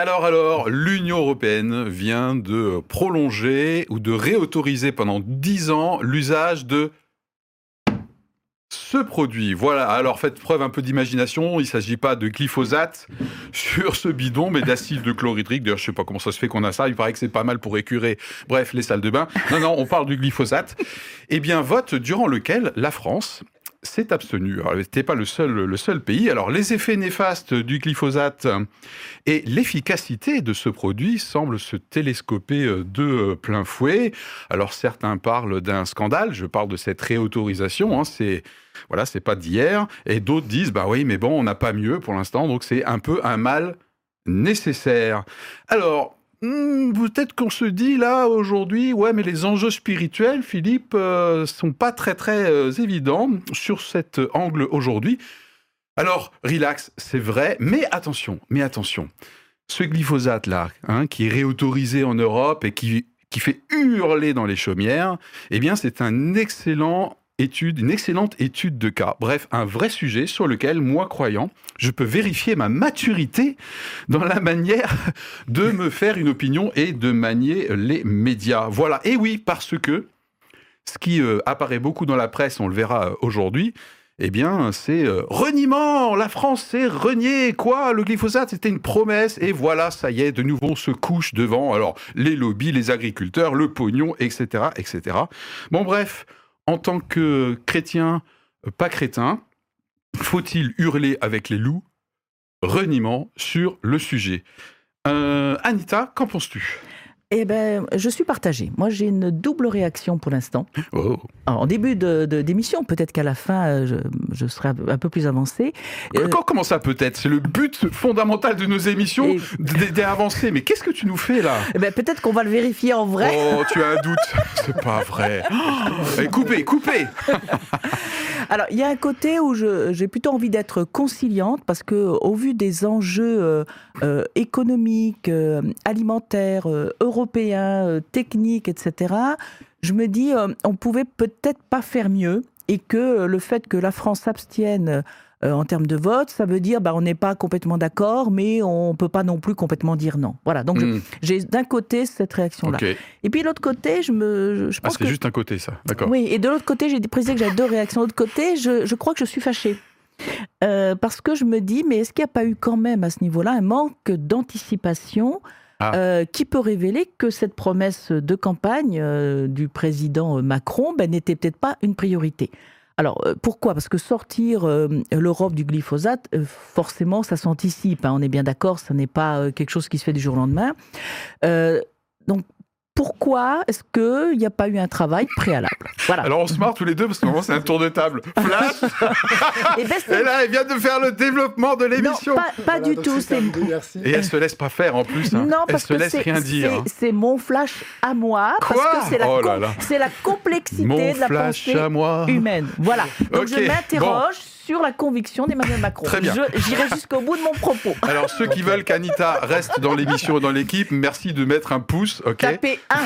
Alors, alors, l'Union européenne vient de prolonger ou de réautoriser pendant 10 ans l'usage de ce produit. Voilà, alors faites preuve un peu d'imagination, il ne s'agit pas de glyphosate sur ce bidon, mais d'acide de chlorhydrique. D'ailleurs, je ne sais pas comment ça se fait qu'on a ça, il paraît que c'est pas mal pour écurer, bref, les salles de bain. Non, non, on parle du glyphosate. Eh bien, vote durant lequel la France s'est abstenu. Alors, n'était pas le seul, le seul pays. Alors, les effets néfastes du glyphosate et l'efficacité de ce produit semblent se télescoper euh, de euh, plein fouet. Alors, certains parlent d'un scandale. Je parle de cette réautorisation. Hein. c'est voilà, c'est pas d'hier. Et d'autres disent, bah oui, mais bon, on n'a pas mieux pour l'instant. Donc, c'est un peu un mal nécessaire. Alors, Hmm, peut-être qu'on se dit là aujourd'hui, ouais, mais les enjeux spirituels, Philippe, euh, sont pas très très euh, évidents sur cet angle aujourd'hui. Alors, relax, c'est vrai, mais attention, mais attention. Ce glyphosate là, hein, qui est réautorisé en Europe et qui qui fait hurler dans les chaumières, eh bien, c'est un excellent étude, une excellente étude de cas. Bref, un vrai sujet sur lequel, moi croyant, je peux vérifier ma maturité dans la manière de me faire une opinion et de manier les médias. Voilà. Et oui, parce que ce qui euh, apparaît beaucoup dans la presse, on le verra euh, aujourd'hui, eh bien, c'est euh, reniement. La France s'est reniée. Quoi? Le glyphosate, c'était une promesse. Et voilà, ça y est, de nouveau, on se couche devant. Alors, les lobbies, les agriculteurs, le pognon, etc., etc. Bon, bref en tant que chrétien, euh, pas crétin, faut-il hurler avec les loups? Reniement sur le sujet. Euh, Anita, qu'en penses-tu? Eh ben, je suis partagée. Moi, j'ai une double réaction pour l'instant. Oh. En début de, d'émission, peut-être qu'à la fin, euh, je, serai un peu plus avancée. Euh, comment ça peut-être? C'est le but fondamental de nos émissions d'avancer. Mais qu'est-ce que tu nous fais là? Eh ben, Peut-être qu'on va le vérifier en vrai. Oh, tu as un doute C'est pas vrai. Oh, coupez, coupez Alors, il y a un côté où j'ai plutôt envie d'être conciliante parce que, au vu des enjeux euh, économiques, alimentaires, européens, européen, euh, technique, etc., je me dis, euh, on pouvait peut-être pas faire mieux et que euh, le fait que la France s'abstienne en termes de vote, ça veut dire bah, on n'est pas complètement d'accord, mais on ne peut pas non plus complètement dire non. Voilà, donc hmm. j'ai d'un côté cette réaction-là. Et puis de l'autre côté, je me. Je, ah, pense c'est juste un côté, ça, d'accord. Oui, et de l'autre côté, j'ai précisé que j'avais deux réactions. De l'autre côté, je, je, crois que je suis fâchée. parce que je me dis, mais est-ce qu'il n'y a pas eu quand même à ce niveau-là un manque d'anticipation ah. Euh, qui peut révéler que cette promesse de campagne euh, du président Macron ben, n'était peut-être pas une priorité? Alors euh, pourquoi? Parce que sortir l'Europe du glyphosate, forcément, ça s'anticipe. Hein, on est bien d'accord, ce n'est pas quelque chose qui se fait du jour au lendemain. donc pourquoi est-ce qu'il n'y a pas eu un travail préalable? Voilà. Alors on se marre tous les deux parce que c'est un tour de table. Flash et, ben, et, là, elle vient de faire le développement de l'émission. Pas, pas du tout. Et elle se laisse pas faire en plus. Hein. Non, parce elle se laisse rien dire. Hein. C'est mon flash à moi. Quoi parce que c'est la, oh la, complexité de la pensée humaine. Voilà. Donc je m'interroge sur la conviction d'Emmanuel Macron. Très bien. J'irai jusqu'au bout de mon propos. Alors, ceux qui veulent qu'Anita reste dans l'émission et dans l'équipe, merci de mettre un pouce. ok Tapez 1.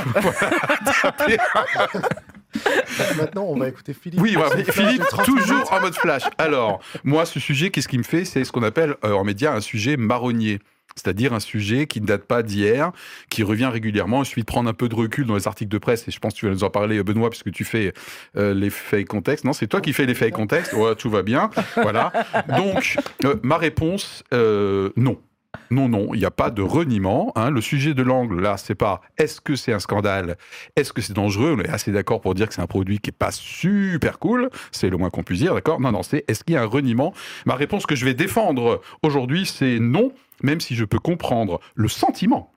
tapez 1. Maintenant, on va écouter Philippe. Oui, Philippe, toujours en mode flash. Alors, moi, ce sujet, qu'est-ce qui me fait? C'est ce qu'on appelle euh, en média un sujet marronnier c'est-à-dire un sujet qui ne date pas d'hier, qui revient régulièrement. Il suffit de prendre un peu de recul dans les articles de presse, et je pense que tu vas nous en parler, Benoît, puisque tu fais euh, les faits contexte. Non, c'est toi qui fais les faits contexte. Ouais, tout va bien. Voilà. Donc, euh, ma réponse, euh, non. Non, non, il n'y a pas de reniement. Hein. Le sujet de l'angle, là, c'est pas est-ce que c'est un scandale, est-ce que c'est dangereux? On est assez d'accord pour dire que c'est un produit qui est pas super cool, c'est le moins qu'on puisse dire, d'accord? Non, non, c'est est-ce qu'il y a un reniement? Ma réponse que je vais défendre aujourd'hui, c'est non même si je peux comprendre le sentiment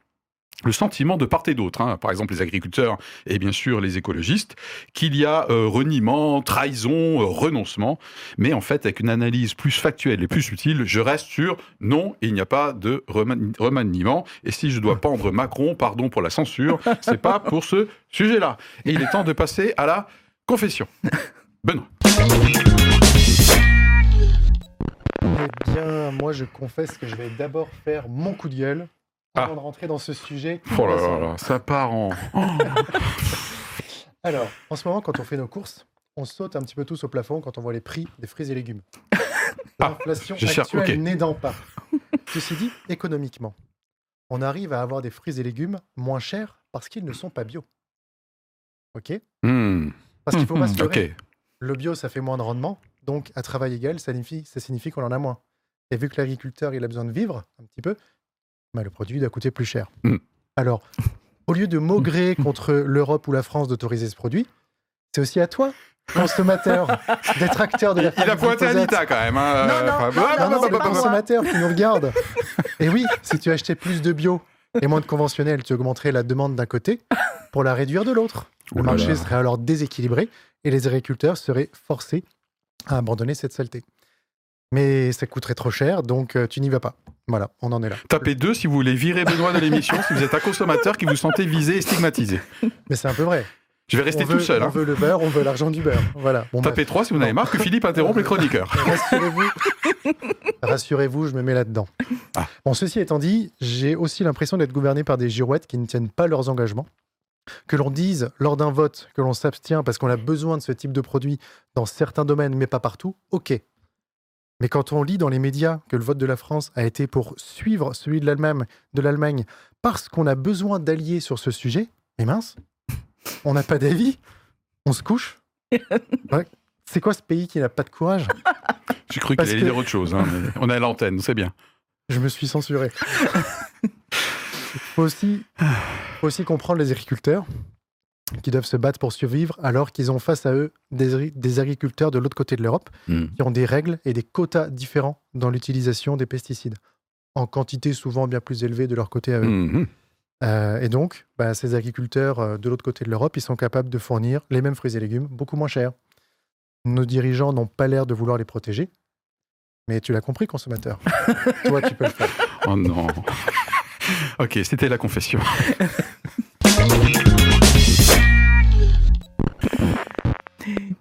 le sentiment de part et d'autre, hein, par exemple les agriculteurs et bien sûr les écologistes, qu'il y a euh, reniement, trahison, euh, renoncement, mais en fait avec une analyse plus factuelle et plus utile, je reste sur non, il n'y a pas de remaniement, et si je dois pendre Macron, pardon pour la censure, c'est pas pour ce sujet-là. Et il est temps de passer à la confession. Benoît. Eh bien, moi, je confesse que je vais d'abord faire mon coup de gueule avant ah. de rentrer dans ce sujet. Oh là là, là ça part en. Alors, en ce moment, quand on fait nos courses, on saute un petit peu tous au plafond quand on voit les prix des fruits et légumes. Ah, L'inflation actuelle n'aidant pas. Ceci dit, économiquement, on arrive à avoir des fruits et légumes moins chers parce qu'ils ne sont pas bio. Ok? Hmm. Parce qu'il faut pas se okay. Le bio, ça fait moins de rendement. Donc, à travail égal, ça signifie, ça signifie qu'on en a moins. Et vu que l'agriculteur, il a besoin de vivre un petit peu, bah, le produit doit coûter plus cher. Hmm. Alors, au lieu de maugrer contre l'Europe ou la France d'autoriser ce produit, c'est aussi à toi, consommateur, d'être acteur de la Il a pointé Anita quand même. Hein. Non, non, non, c'est le consommateur qui nous regarde. Et oui, si tu achetais plus de bio et moins de conventionnel, tu augmenterais la demande d'un côté pour la réduire de l'autre. Le marché serait alors déséquilibré et les agriculteurs seraient forcés à abandonner cette saleté. Mais ça coûterait trop cher, donc euh, tu n'y vas pas. Voilà, on en est là. Tapez deux si vous voulez virer Benoît de l'émission, si vous êtes un consommateur qui vous sentez visé et stigmatisé. Mais c'est un peu vrai. Je vais rester tout seul. On hein. veut le beurre, on veut l'argent du beurre. Voilà. Tapez trois si vous n'avez marre que Philippe interrompt les chroniqueurs. Rassurez-vous, rassurez-vous, je me mets là-dedans. Ah. Bon, ceci étant dit, j'ai aussi l'impression d'être gouverné par des girouettes qui ne tiennent pas leurs engagements. Que l'on dise lors d'un vote que l'on s'abstient parce qu'on a besoin de ce type de produit dans certains domaines, mais pas partout, ok. Mais quand on lit dans les médias que le vote de la France a été pour suivre celui de l'Allemagne, de l'Allemagne parce qu'on a besoin d'alliés sur ce sujet, mais mince, on n'a pas d'avis, on se couche. C'est quoi ce pays qui n'a pas de courage? J'ai cru qu'il allait dire autre chose. Hein, on est à l'antenne, c'est bien. Je me suis censuré. Il faut aussi, faut aussi comprendre les agriculteurs qui doivent se battre pour survivre alors qu'ils ont face à eux des, agriculteurs de l'autre côté de l'Europe hmm. qui ont des règles et des quotas différents dans l'utilisation des pesticides, en quantité souvent bien plus élevée de leur côté à eux. Hmm. Euh, et donc, bah, ces agriculteurs euh, de l'autre côté de l'Europe, ils sont capables de fournir les mêmes fruits et légumes beaucoup moins chers. Nos dirigeants n'ont pas l'air de vouloir les protéger, mais tu l'as compris, consommateur. Toi, tu peux le faire. Oh non. Ok, c'était la confession.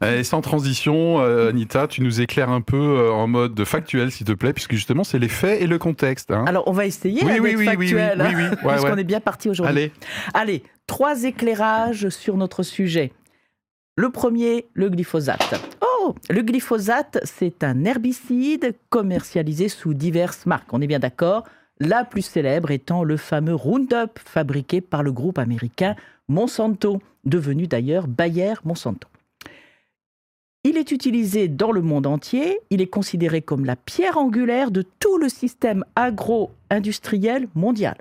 Et sans transition, euh, Anita, tu nous éclaires un peu euh, en mode factuel, s'il te plaît, puisque justement, c'est les faits et le contexte. Hein. Alors, on va essayer oui, oui, oui, factuel, oui, oui, oui, parce qu'on est bien parti aujourd'hui. Allez. Allez, trois éclairages sur notre sujet. Le premier, le glyphosate. Oh, le glyphosate, c'est un herbicide commercialisé sous diverses marques. On est bien d'accord La plus célèbre étant le fameux Roundup, fabriqué par le groupe américain Monsanto, devenu d'ailleurs Bayer Monsanto. Il est utilisé dans le monde entier, il est considéré comme la pierre angulaire de tout le système agro-industriel mondial.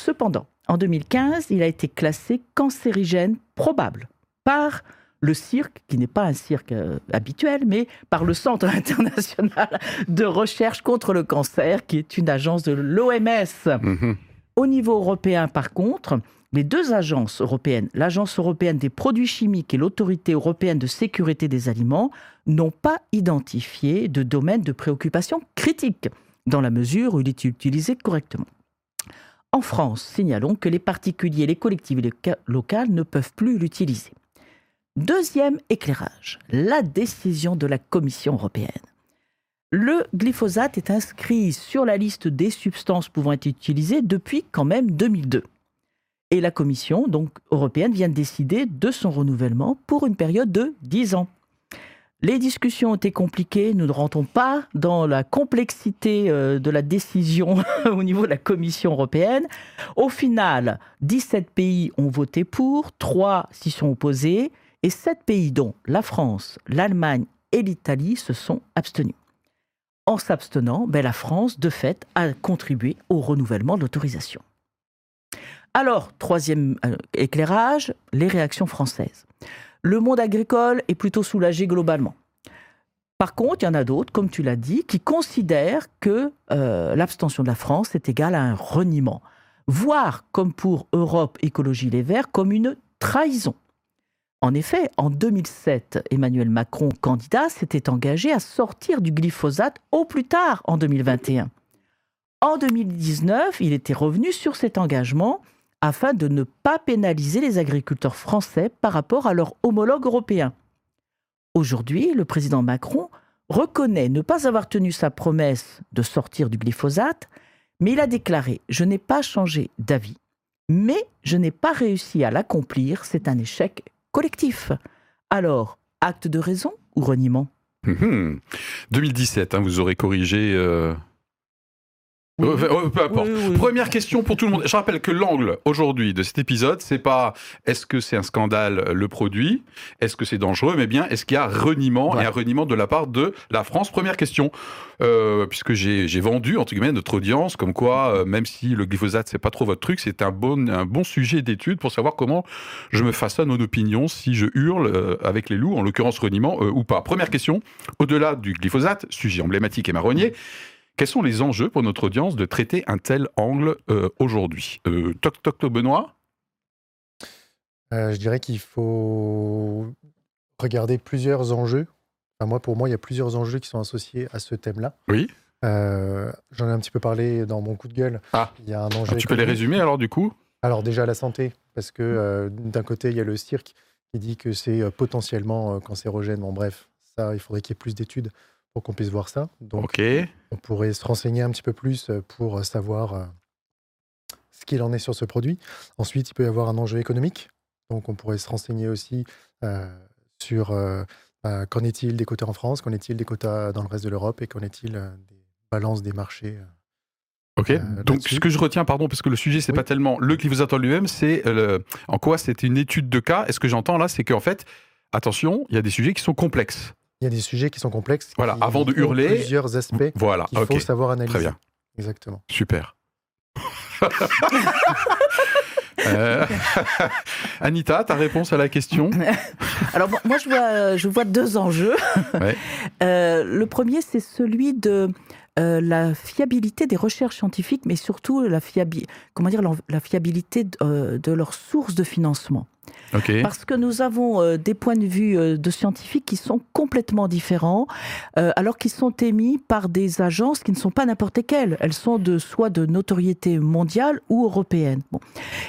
Cependant, en 2015, il a été classé cancérigène probable par le cirque, qui n'est pas un cirque euh, habituel, mais par le Centre international de recherche contre le cancer, qui est une agence de l'OMS. Mhm. Au niveau européen, par contre, les deux agences européennes, l'Agence européenne des produits chimiques et l'Autorité européenne de sécurité des aliments, n'ont pas identifié de domaine de préoccupation critique, dans la mesure où il est utilisé correctement. En France, signalons que les particuliers, les collectivités locales ne peuvent plus l'utiliser. Deuxième éclairage, la décision de la Commission européenne. Le glyphosate est inscrit sur la liste des substances pouvant être utilisées depuis quand même 2002. Et la Commission donc, européenne vient de décider de son renouvellement pour une période de 10 ans. Les discussions ont été compliquées, nous ne rentrons pas dans la complexité euh, de la décision au niveau de la Commission européenne. Au final, 17 pays ont voté pour, 3 s'y sont opposés, et 7 pays, dont la France, l'Allemagne et l'Italie, se sont abstenus. En s'abstenant, ben, la France, de fait, a contribué au renouvellement de l'autorisation. Alors, troisième euh, éclairage, les réactions françaises. Le monde agricole est plutôt soulagé globalement. Par contre, il y en a d'autres, comme tu l'as dit, qui considèrent que euh, l'abstention de la France est égale à un reniement, voire, comme pour Europe Écologie Les Verts, comme une trahison. En effet, en 2007, Emmanuel Macron, candidat, s'était engagé à sortir du glyphosate au plus tard en 2021. En 2019, il était revenu sur cet engagement afin de ne pas pénaliser les agriculteurs français par rapport à leurs homologues européens. Aujourd'hui, le président Macron reconnaît ne pas avoir tenu sa promesse de sortir du glyphosate, mais il a déclaré ⁇ Je n'ai pas changé d'avis, mais je n'ai pas réussi à l'accomplir, c'est un échec collectif. Alors, acte de raison ou reniement? 2017, hum, hein, vous aurez corrigé euh, Première question pour tout le monde. Je rappelle que l'angle aujourd'hui de cet épisode, c'est pas est-ce que c'est un scandale le produit, est-ce que c'est dangereux, mais bien est-ce qu'il y a reniement et un reniement de la part de la France? Première question, euh, puisque j'ai vendu entre guillemets notre audience, comme quoi euh, même si le glyphosate c'est pas trop votre truc, c'est un bon un bon sujet d'étude pour savoir comment je me façonne une opinion si je hurle euh, avec les loups, en l'occurrence reniement ou pas. Première question, au-delà du glyphosate, sujet emblématique et marronnier. Quels sont les enjeux pour notre audience de traiter un tel angle euh, aujourd'hui? Euh, Toc toc toc Benoît? Euh, Je dirais qu'il faut regarder plusieurs enjeux. Enfin, moi, pour moi, il y a plusieurs enjeux qui sont associés à ce thème-là. Oui. J'en ai un petit peu parlé dans mon coup de gueule. Ah. Il y a un enjeu. Ah, tu peux les résumer alors du coup? Alors déjà la santé, parce que d'un côté il y a le cirque qui dit que c'est potentiellement cancérogène. Bon bref, ça, il faudrait qu'il y ait plus d'études pour qu'on puisse voir ça. Donc, on pourrait se renseigner un petit peu plus euh, pour euh, savoir euh, ce qu'il en est sur ce produit. Ensuite, il peut y avoir un enjeu économique. Donc, on pourrait se renseigner aussi sur bah, qu'en est-il des quotas en France, qu'en est-il des quotas dans le reste de l'Europe et qu'en est-il des balances des marchés. Ok. Donc, ce que je retiens, pardon, parce que le sujet, c'est pas tellement le glyphosate en lui-même, c'est en quoi c'était une étude de cas. Et ce que j'entends là, c'est qu'en fait, attention, il y a des sujets qui sont complexes. Il y a des sujets qui sont complexes. Voilà, avant de hurler. Plusieurs aspects voilà, qu'il faut savoir analyser. Très bien. Exactement. Super. Euh, Anita, ta réponse à la question? Alors moi je vois, je vois deux enjeux. Euh, le premier c'est celui de euh, la fiabilité des recherches scientifiques, mais surtout la, comment dire, la fiabilité de, de leurs sources de financement. Parce que nous avons euh, des points de vue euh, de scientifiques qui sont complètement différents, euh, alors qu'ils sont émis par des agences qui ne sont pas n'importe lesquelles. Elles sont de soit de notoriété mondiale ou européenne.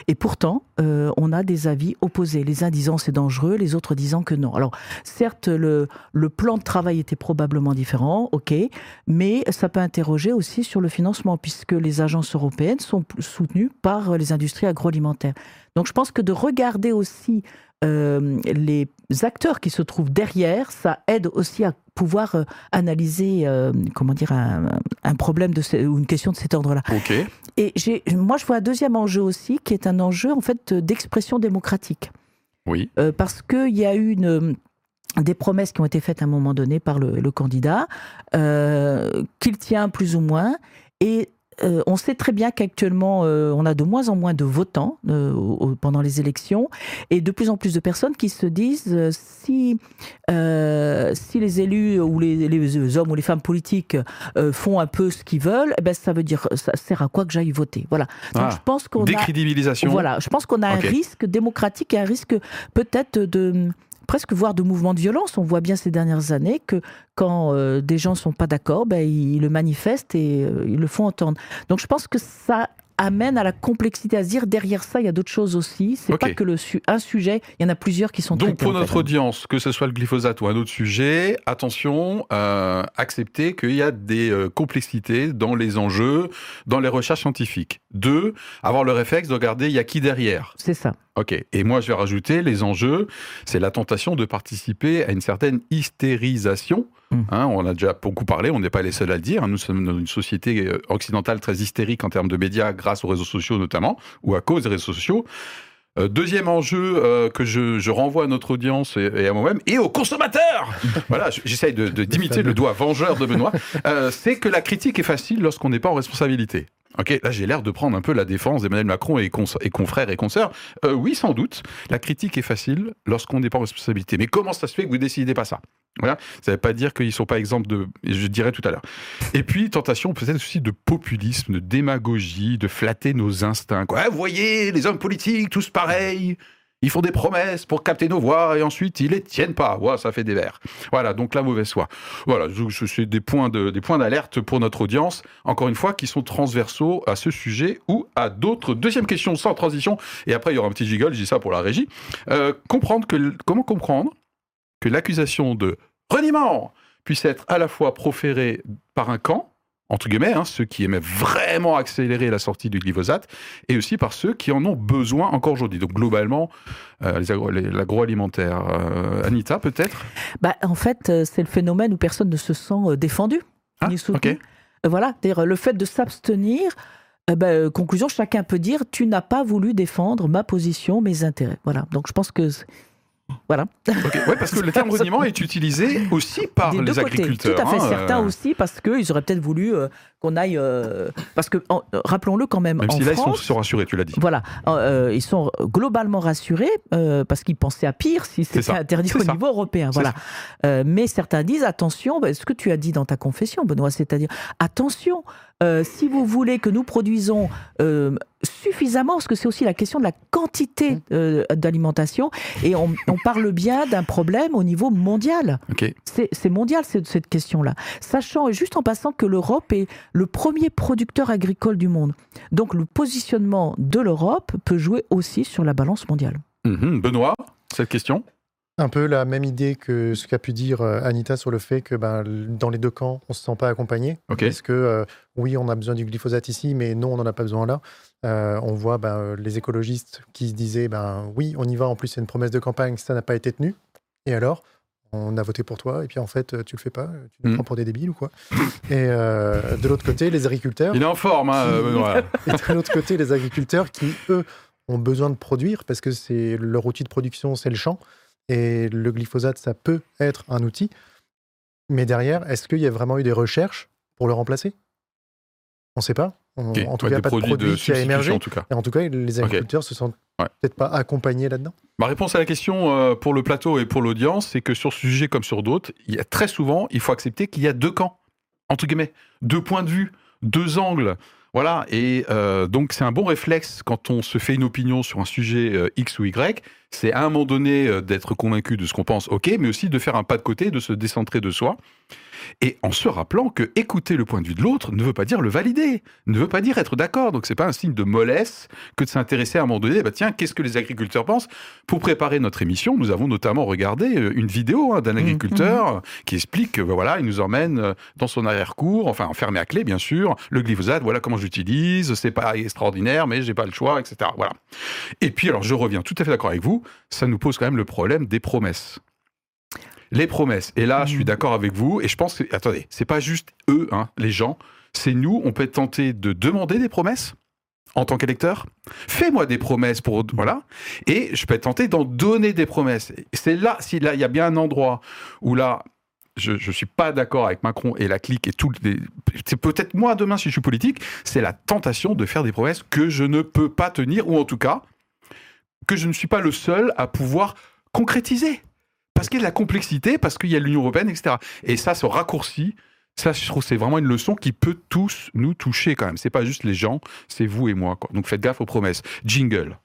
Et pourtant, on a des avis opposés. Les uns disant c'est dangereux, les autres disant que non. Alors, certes, le, le plan de travail était probablement différent, ok, mais ça peut interroger aussi sur le financement, puisque les agences européennes sont soutenues par les industries agroalimentaires. Donc je pense que de regarder aussi euh, les acteurs qui se trouvent derrière, ça aide aussi à pouvoir euh, analyser, euh, comment dire, un, problème de ou une question de cet ordre-là. Ok. Et moi, je vois un deuxième enjeu aussi, qui est un enjeu en fait d'expression démocratique. Oui. parce qu'il y a eu une des promesses qui ont été faites à un moment donné par le, le candidat, qu'il tient plus ou moins, et euh, on sait très bien qu'actuellement, euh, on a de moins en moins de votants euh, pendant les élections et de plus en plus de personnes qui se disent si, si les élus ou les, hommes ou les femmes politiques font un peu ce qu'ils veulent, eh ben, ça veut dire ça sert à quoi que j'aille voter. Voilà. Donc, ah, je pense qu'on décrédibilisation. voilà, je pense qu'on a un risque démocratique et un risque peut-être de presque voir de mouvements de violence. On voit bien ces dernières années que quand euh, des gens ne sont pas d'accord, ben, ils le manifestent et euh, ils le font entendre. Donc je pense que ça amène à la complexité, à se dire derrière ça, il y a d'autres choses aussi. C'est pas que le un sujet, il y en a plusieurs qui sont Donc pour notre audience, que ce soit le glyphosate ou un autre sujet, attention, euh, accepter qu'il y a des euh, complexités dans les enjeux, dans les recherches scientifiques. Deux, avoir le réflexe de regarder il y a qui derrière. C'est ça. Ok. Et moi, je vais rajouter les enjeux, c'est la tentation de participer à une certaine hystérisation Mmh. Hein, on a déjà beaucoup parlé, on n'est pas les seuls à le dire. Nous sommes dans une société euh, occidentale très hystérique en termes de médias, grâce aux réseaux sociaux notamment, ou à cause des réseaux sociaux. Euh, deuxième enjeu euh, que je, renvoie à notre audience et, à moi-même et aux consommateurs, voilà, j'essaye de, d'imiter le doigt vengeur de Benoît, c'est que la critique est facile lorsqu'on n'est pas en responsabilité. Ok, là j'ai l'air de prendre un peu la défense d'Emmanuel Macron et, confrères et consoeurs. oui, sans doute, la critique est facile lorsqu'on n'est pas en responsabilité. Mais comment ça se fait que vous décidez pas ça? Voilà. Ça ne veut pas dire qu'ils ne sont pas exemples de. Je dirais tout à l'heure. Et puis, tentation peut-être aussi de populisme, de démagogie, de flatter nos instincts. Quoi. vous voyez, les hommes politiques, tous pareils. Ils font des promesses pour capter nos voix et ensuite ils les tiennent pas. Ouais, ça fait des vers. Voilà, donc la mauvaise foi. Voilà, suis des points de, des points d'alerte pour notre audience. Encore une fois, qui sont transversaux à ce sujet ou à d'autres. Deuxième question sans transition. Et après il y aura un petit gigole. Je dis ça pour la régie. Euh, comprendre que comment comprendre que l'accusation de reniement puisse être à la fois proférée par un camp, entre guillemets, hein, ceux qui aimaient vraiment accélérer la sortie du glyphosate, et aussi par ceux qui en ont besoin encore aujourd'hui. Donc globalement, euh, l'agroalimentaire. Euh, Anita, peut-être? Bah, En fait, euh, c'est le phénomène où personne ne se sent défendu. Ah, Voilà, le fait de s'abstenir, eh ben, conclusion, chacun peut dire tu n'as pas voulu défendre ma position, mes intérêts. Voilà. Donc je pense que voilà. Ouais, parce que le terme reniement est utilisé aussi par les agriculteurs. Tout à fait, hein, certains euh. aussi, parce qu'ils auraient peut-être voulu euh, qu'on aille. Euh, parce que, rappelons-le quand même. Même si là, ils sont rassurés, tu l'as dit. Voilà. ils sont globalement rassurés, parce qu'ils pensaient à pire si c'était interdit au niveau européen. Voilà. mais certains disent attention, bah, ce que tu as dit dans ta confession, Benoît, c'est-à-dire attention, si vous voulez que nous produisons suffisamment, parce que c'est aussi la question de la quantité mmh. euh, d'alimentation, et on, parle bien d'un problème au niveau mondial. C'est mondial cette, cette question-là. Sachant, et juste en passant, que l'Europe est le premier producteur agricole du monde. Donc le positionnement de l'Europe peut jouer aussi sur la balance mondiale. Mmh. Benoît, cette question? Un peu la même idée que ce qu'a pu dire euh, Anita sur le fait que ben, dans les deux camps, on ne se sent pas accompagné. Est-ce que euh, oui, on a besoin du glyphosate ici, mais non, on n'en a pas besoin là. Euh, on voit ben, les écologistes qui se disaient ben, oui, on y va, en plus c'est une promesse de campagne, ça n'a pas été tenu. Et alors on a voté pour toi, et puis en fait, tu le fais pas, tu nous mm. prends pour des débiles ou quoi? Et de l'autre côté, les agriculteurs. Il est en forme, hein, et de l'autre côté, les agriculteurs qui, eux, ont besoin de produire parce que c'est leur outil de production, c'est le champ. Et le glyphosate, ça peut être un outil. Mais derrière, est-ce qu'il y a vraiment eu des recherches pour le remplacer? On ne sait pas. En tout cas, pas de produit qui a émergé. En tout cas. Et en tout cas, les agriculteurs ne se sentent peut-être pas accompagnés là-dedans. Ma réponse à la question euh, pour le plateau et pour l'audience, c'est que sur ce sujet comme sur d'autres, il y a très souvent, il faut accepter qu'il y a deux camps, entre guillemets, deux points de vue, deux angles. Voilà, et euh, donc c'est un bon réflexe quand on se fait une opinion sur un sujet euh, X ou Y, c'est à un moment donné euh, d'être convaincu de ce qu'on pense, ok, mais aussi de faire un pas de côté, de se décentrer de soi, et en se rappelant que écouter le point de vue de l'autre ne veut pas dire le valider, ne veut pas dire être d'accord. Donc c'est pas un signe de mollesse que de s'intéresser à un moment donné, bah tiens, qu'est-ce que les agriculteurs pensent? Pour préparer notre émission, nous avons notamment regardé euh, une vidéo hein, d'un mmh, agriculteur mmh. qui explique que bah, voilà, il nous emmène euh, dans son arrière-cour, enfin enfermé à clé bien sûr, le glyphosate, voilà comment j'utilise, c'est pas extraordinaire, mais j'ai pas le choix, etc. Voilà. Et puis alors je reviens tout à fait d'accord avec vous, ça nous pose quand même le problème des promesses les promesses. Et là, je suis mmh. d'accord avec vous. Et je pense que, attendez, c'est pas juste eux, hein, les gens. C'est nous, on peut être tenté de demander des promesses en tant qu'électeur. Fais-moi des promesses pour. Voilà. Et je peux être tenté d'en donner des promesses. C'est là, si là, il y a bien un endroit où là, je ne suis pas d'accord avec Macron et la clique et tout. C'est peut-être moi demain si je suis politique, c'est la tentation de faire des promesses que je ne peux pas tenir, ou en tout cas, que je ne suis pas le seul à pouvoir concrétiser parce qu'il y a de la complexité, parce qu'il y a l'Union européenne, etc. Et ça, ce raccourci, ça, je trouve, c'est vraiment une leçon qui peut tous nous toucher quand même. C'est pas juste les gens, c'est vous et moi. Donc faites gaffe aux promesses. Jingle.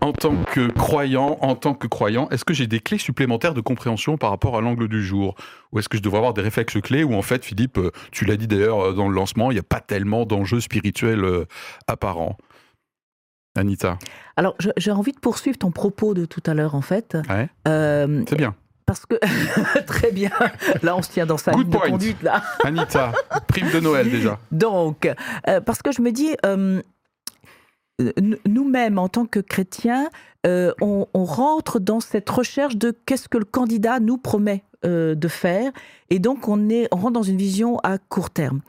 En tant que croyant, en tant que croyant, est-ce que j'ai des clés supplémentaires de compréhension par rapport à l'angle du jour? Ou est-ce que je devrais avoir des réflexes clés Ou en fait, Philippe, euh, tu l'as dit d'ailleurs euh, dans le lancement, il n'y a pas tellement d'enjeux spirituels euh, apparents Anita Alors, j'ai envie de poursuivre ton propos de tout à l'heure, en fait. C'est bien. Parce que très bien, là on se tient dans sa ligne de conduite là. Anita, prime de Noël déjà. Donc, parce que je me dis, nous-mêmes, en tant que chrétiens, euh, on, rentre dans cette recherche de qu'est-ce que le candidat nous promet euh, de faire, et donc on, est, on rentre dans une vision à court terme.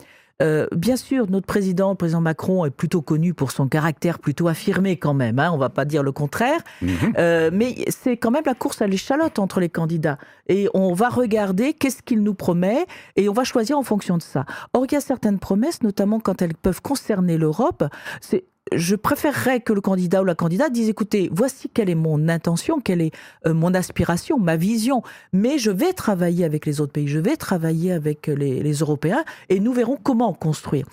Euh, bien sûr, notre président, le président Macron, est plutôt connu pour son caractère plutôt affirmé quand même, hein, on ne va pas dire le contraire, mhm. mais c'est quand même la course à l'échalote entre les candidats. Et on va regarder qu'est-ce qu'il nous promet et on va choisir en fonction de ça. Or, il y a certaines promesses, notamment quand elles peuvent concerner l'Europe, c'est je préférerais que le candidat ou la candidate dise écoutez, voici quelle est mon intention, quelle est euh, mon aspiration, ma vision, mais je vais travailler avec les autres pays, je vais travailler avec les, Européens et nous verrons comment construire.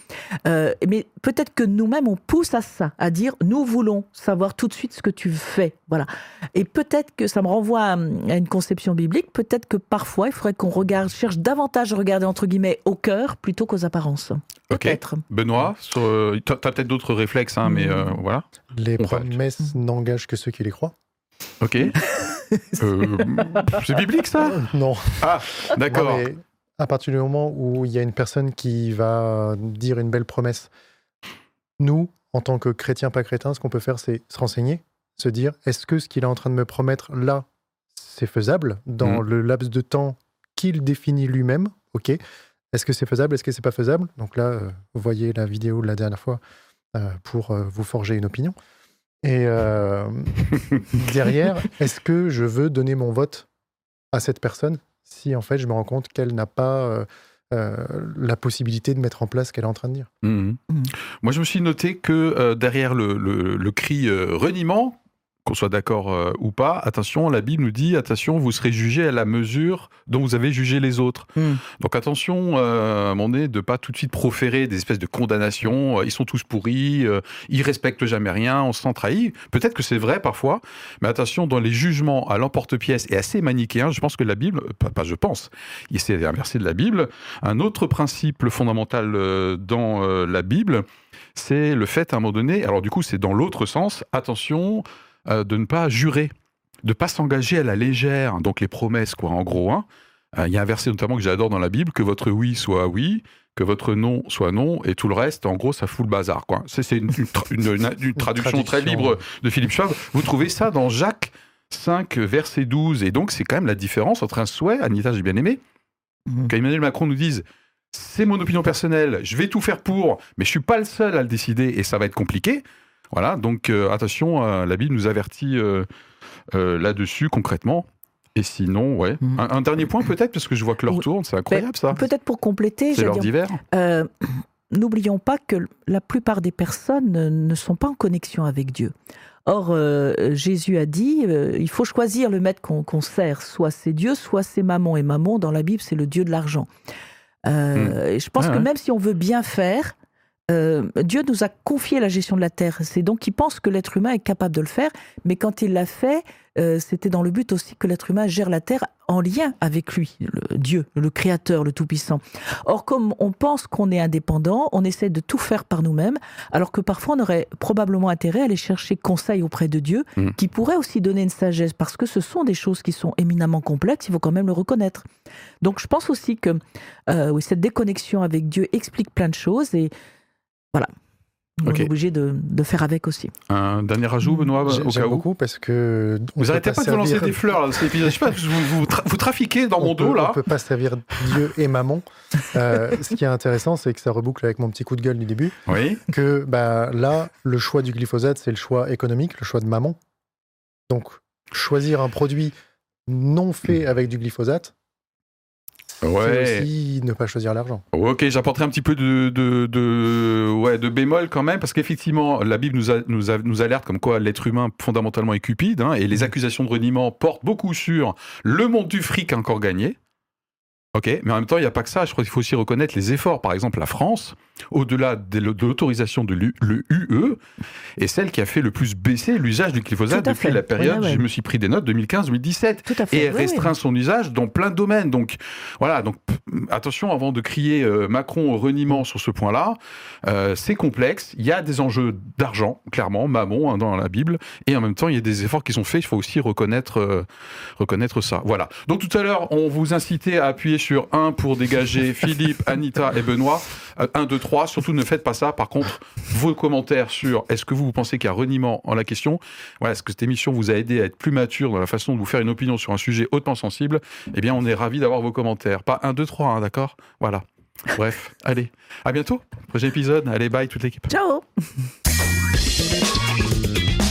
Euh, mais peut-être que nous-mêmes, on pousse à ça, à dire nous voulons savoir tout de suite ce que tu fais. Voilà. Et peut-être que ça me renvoie à, une conception biblique, peut-être que parfois il faudrait qu'on regarde, cherche davantage à regarder entre guillemets au cœur plutôt qu'aux apparences. Peut-être. Benoît, tu as peut-être d'autres réflexes. Hein, mais euh, voilà. Les promesses n'engagent que ceux qui les croient. Ok. Euh, c'est biblique ça? Non. Ah, d'accord. à partir du moment où il y a une personne qui va dire une belle promesse, nous, en tant que chrétiens, pas chrétiens, ce qu'on peut faire, c'est se renseigner, se dire est-ce que ce qu'il est en train de me promettre là, c'est faisable dans Mhm. le laps de temps qu'il définit lui-même? Ok. Est-ce que c'est faisable? Est-ce que c'est pas faisable? Donc là, euh, vous voyez la vidéo de la dernière fois euh, pour euh, vous forger une opinion. Et euh, derrière, est-ce que je veux donner mon vote à cette personne si en fait je me rends compte qu'elle n'a pas euh, euh, la possibilité de mettre en place ce qu'elle est en train de dire? Mhm. Mhm. Moi, je me suis noté que euh, derrière le, le- le cri euh, reniement, qu'on soit d'accord euh, ou pas, attention, la Bible nous dit attention, vous serez jugé à la mesure dont vous avez jugé les autres. Mhm. Donc attention, euh, moment donné, de pas tout de suite proférer des espèces de condamnations. euh, ils sont tous pourris, euh, ils respectent jamais rien, on se sent trahi. Peut-être que c'est vrai parfois, mais attention, dans les jugements à l'emporte-pièce et assez manichéens, je pense que la Bible, pas, pas je pense, il c'est un verset de la Bible. Un autre principe fondamental euh, dans euh, la Bible, c'est le fait à un moment donné, alors du coup c'est dans l'autre sens, attention euh, de ne pas jurer, de pas s'engager à la légère, donc les promesses quoi, en gros. Hein. Euh, Il y a un verset notamment que j'adore dans la Bible, que votre oui soit oui, que votre non soit non, et tout le reste, en gros, ça fout le bazar. quoi. C'est une, une tra- une- une- une traduction très libre de Philippe Schwab. Vous trouvez ça dans Jacques 5, verset 12. Et donc, c'est quand même la différence entre un souhait, Anita, j'ai bien aimé, Mhm. qu'Emmanuel Macron nous dise c'est mon opinion personnelle, je vais tout faire pour, mais je suis pas le seul à le décider et ça va être compliqué. Voilà, donc euh, attention, euh, la Bible nous avertit euh, euh, là-dessus concrètement. Et sinon, ouais. Mhm. Un, un dernier point peut-être, parce que je vois que l'heure tourne, c'est incroyable ça. Peut-être pour compléter, C'est l'heure d'hiver. n'oublions pas que la plupart des personnes ne- sont pas en connexion avec Dieu. Or, euh, Jésus a dit, euh, il faut choisir le maître qu'on sert, soit c'est Dieu, soit c'est Mammon. Et Mammon, dans la Bible, c'est le Dieu de l'argent. Euh, et Je pense Ah que ouais. même si on veut bien faire, euh, Dieu nous a confié la gestion de la terre. C'est donc qu'il pense que l'être humain est capable de le faire, mais quand il l'a fait, euh, c'était dans le but aussi que l'être humain gère la terre en lien avec lui, le Dieu, le Créateur, le Tout-Puissant. Or, comme on pense qu'on est indépendant, on essaie de tout faire par nous-mêmes, alors que parfois on aurait probablement intérêt à aller chercher conseil auprès de Dieu, Mm. qui pourrait aussi donner une sagesse, parce que ce sont des choses qui sont éminemment complexes, il faut quand même le reconnaître. Donc je pense aussi que euh, oui, cette déconnexion avec Dieu explique plein de choses, et voilà. On est obligé de, de faire avec aussi. Un dernier ajout, Benoît, J'ai- au cas où. beaucoup parce que. Vous arrêtez pas de vous lancer des fleurs là, dans cet épisode. Je sais pas, vous, vous, tra- vous trafiquez dans on mon peut- dos là. On peut pas servir Dieu et maman. Euh, ce qui est intéressant, c'est que ça reboucle avec mon petit coup de gueule du début, Oui. que bah, là, le choix du glyphosate, c'est le choix économique, le choix de maman. Donc, choisir un produit non fait avec du glyphosate, Ouais. aussi ne pas choisir l'argent. Ok, j'apporterai un petit peu de, de, de, ouais, de bémol quand même, parce qu'effectivement, la Bible nous, a- nous, a- nous alerte comme quoi l'être humain fondamentalement est cupide, hein, et les accusations de reniement portent beaucoup sur le monde du fric encore gagné. Ok, mais en même temps, il n'y a pas que ça. Je crois qu'il faut aussi reconnaître les efforts. Par exemple, la France, au-delà de l'autorisation de l'U- le UE, est celle qui a fait le plus baisser l'usage du glyphosate depuis fait. la période, ouais. je me suis pris des notes, 2015-2017 Tout à fait. et elle Oui, oui. restreint son usage dans plein de domaines. Donc voilà, donc attention avant de crier euh, Macron au reniement sur ce point-là, euh, c'est complexe. Il y a des enjeux d'argent, clairement, mammon hein, dans la Bible, et en même temps il y a des efforts qui sont faits. Il faut aussi reconnaître euh, reconnaître ça. Voilà. Donc tout à l'heure on vous incitait à appuyer sur 1 pour dégager Philippe, Anita et Benoît. 1, 2, 3. Surtout ne faites pas ça. Par contre, vos commentaires sur est-ce que vous, vous pensez qu'il y a reniement en la question? Voilà, est-ce que cette émission vous a aidé à être plus mature dans la façon de vous faire une opinion sur un sujet hautement sensible? Eh bien, on est ravis d'avoir vos commentaires. Pas 1, 2, 3, hein, d'accord? Voilà. Bref, allez, à bientôt. Prochain épisode. Allez, bye toute l'équipe. Ciao